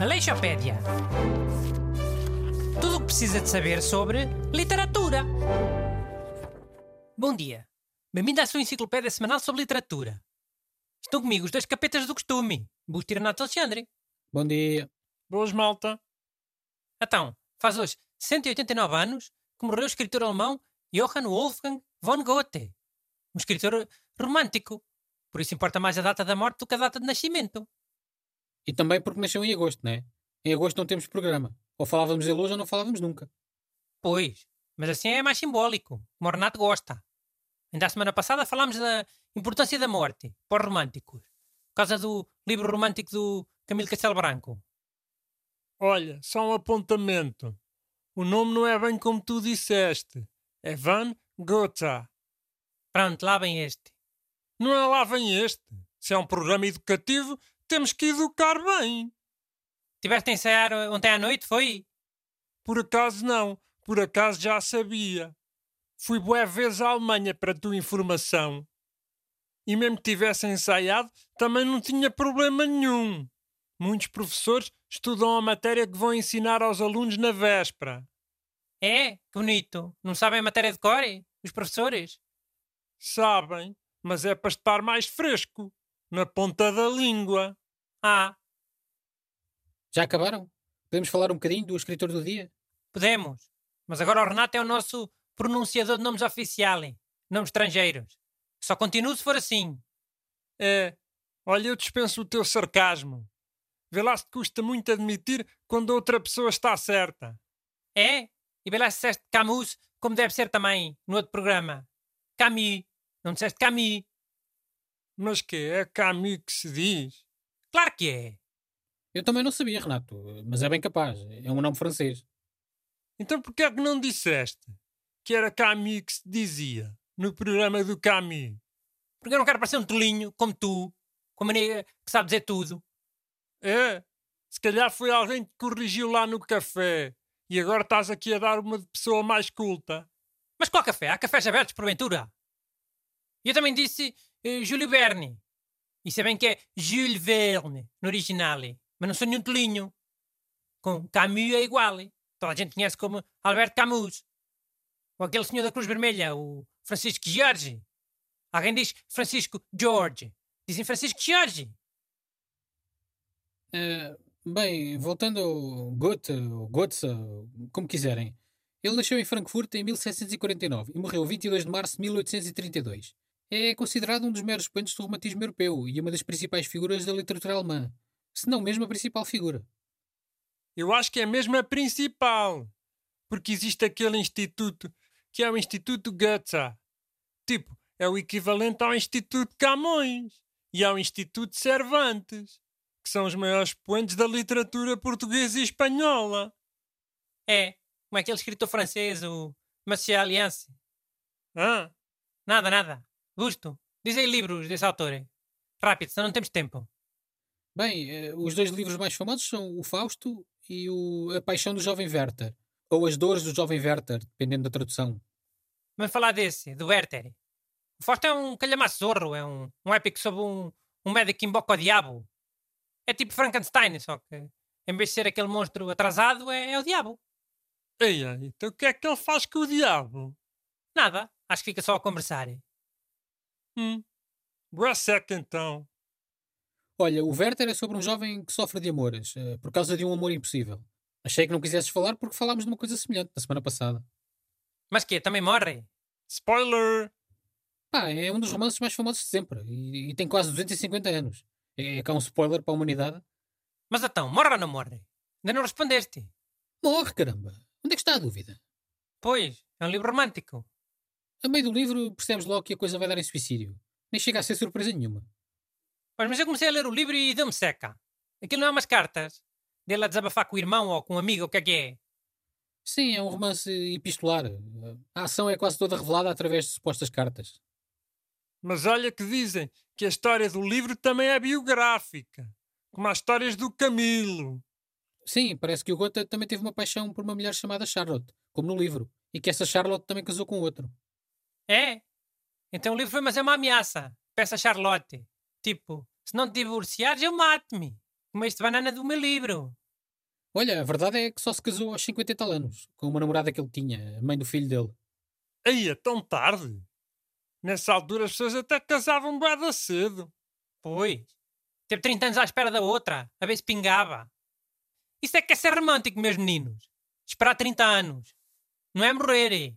Aleixopédia. Tudo o que precisa de saber sobre literatura. Bom dia. Bem-vindo à sua enciclopédia semanal sobre literatura. Estão comigo os dois capetas do costume, Busto e Renato Alexandre. Bom dia. Boas, malta. Então, faz hoje 189 anos que morreu o escritor alemão Johann Wolfgang von Goethe. Um escritor romântico. Por isso importa mais a data da morte do que a data de nascimento. E também porque nasceu em agosto, não é? Em agosto não temos programa. Ou falávamos dele hoje ou não falávamos nunca. Pois, mas assim é mais simbólico, como o Renato gosta. Ainda a semana passada falámos da importância da morte para os românticos. Por causa do livro romântico do Camilo Castelo Branco. Olha, só um apontamento. O nome não é bem como tu disseste. É Van Gogh. Pronto, lá vem este. Não é lá vem este. Se é um programa educativo, temos que educar bem. Tiveste a ensaiar ontem à noite, foi? Por acaso não. Por acaso já sabia. Fui boa vez à Alemanha para a tua informação. E mesmo que tivesse ensaiado, também não tinha problema nenhum. Muitos professores estudam a matéria que vão ensinar aos alunos na véspera. É? Que bonito. Não sabem a matéria de core? Os professores? Sabem, mas é para estar mais fresco. Na ponta da língua. Ah, Já acabaram? Podemos falar um bocadinho do escritor do dia? podemos. Mas agora o Renato é o nosso pronunciador de nomes oficiais, nomes estrangeiros. Só continuo se for assim. É. Olha, eu dispenso o teu sarcasmo. Vê lá se te custa muito admitir quando outra pessoa está certa. É? E bem lá se disseste Camus, como deve ser também no outro programa. Camus. Não disseste Camus. Mas que é Camus que se diz? Claro que é. Eu também não sabia, Renato, mas é bem capaz. É um nome francês. Então porquê é que não disseste que era Camus que se dizia no programa do Camus? Porque eu não quero parecer um tolinho, como tu, com a mania que sabe dizer tudo. É? Se calhar foi alguém que corrigiu lá no café e agora estás aqui a dar uma de pessoa mais culta. Mas qual café? Há cafés abertos, porventura? E eu também disse eh, Júlio Verne. E sabem que é Jules Verne, no original. Mas não sou nenhum tolinho. Com Camus é igual. Toda a gente conhece como Alberto Camus. Ou aquele senhor da Cruz Vermelha, o Francisco Jorge. Alguém diz Francisco George. Dizem Francisco Jorge. Eh, bem, voltando ao Goethe, ou Goethe, como quiserem. Ele nasceu em Frankfurt em 1749 e morreu 22 de março de 1832. É considerado um dos maiores expoentes do romantismo europeu e uma das principais figuras da literatura alemã, se não mesmo a principal figura. Eu acho que é mesmo a principal. Porque existe aquele instituto que é o Instituto Goethe. Tipo, é o equivalente ao Instituto Camões e ao Instituto Cervantes, que são os maiores expoentes da literatura portuguesa e espanhola. É, como é aquele escritor francês, o Martial Alliance. Ah, Nada, nada. Gusto. Diz aí livros desse autor. Rápido, senão não temos tempo. Bem, eh, os dois livros mais famosos são o Fausto e o A Paixão do Jovem Werther, ou As Dores do Jovem Werther, dependendo da tradução. Vamos falar desse, do Werther. O Fausto é um calhamaço zorro, é um, um épico sobre um, um médico que invoca o diabo. É tipo Frankenstein, só que em vez de ser aquele monstro atrasado, é, é o diabo. eia, então o que é que ele faz com o diabo? Nada, acho que fica só a conversar. Hum, boa seca então. Olha, o Werther é sobre um jovem que sofre de amores, eh, por causa de um amor impossível. Achei que não quisesses falar porque falámos de uma coisa semelhante na semana passada. Mas que Também morre? Spoiler! Pá, é um dos romances mais famosos de sempre e, e tem quase 250 anos. É cá um spoiler para a humanidade. Mas então, morre ou não morre? Ainda não respondeste. Morre, caramba! Onde é que está a dúvida? Pois, é um livro romântico. A meio do livro percebes logo que a coisa vai dar em suicídio. Nem chega a ser surpresa nenhuma. Pois, mas eu comecei a ler o livro e deu-me seca. Aquilo não é umas cartas. Dele a desabafar com o irmão ou com um amigo, o que é que é? Sim, é um romance epistolar. A ação é quase toda revelada através de supostas cartas. Mas olha que dizem que a história do livro também é biográfica, como as histórias do Camilo. Sim, parece que o Goethe também teve uma paixão por uma mulher chamada Charlotte, como no livro, e que essa Charlotte também casou com outro. É? Então o livro foi, mas é uma ameaça. Peça Charlotte. Tipo, Se não te divorciares, eu mato-me. Comeste banana do meu livro. Olha, a verdade é que só se casou aos 50 e tal anos, com uma namorada que ele tinha, a mãe do filho dele. Aí, é tão tarde. Nessa altura as pessoas até casavam bem cedo. Pois. Teve 30 anos à espera da outra, a ver se pingava. Isso é que é ser romântico, meus meninos. Esperar 30 anos. Não é morrer.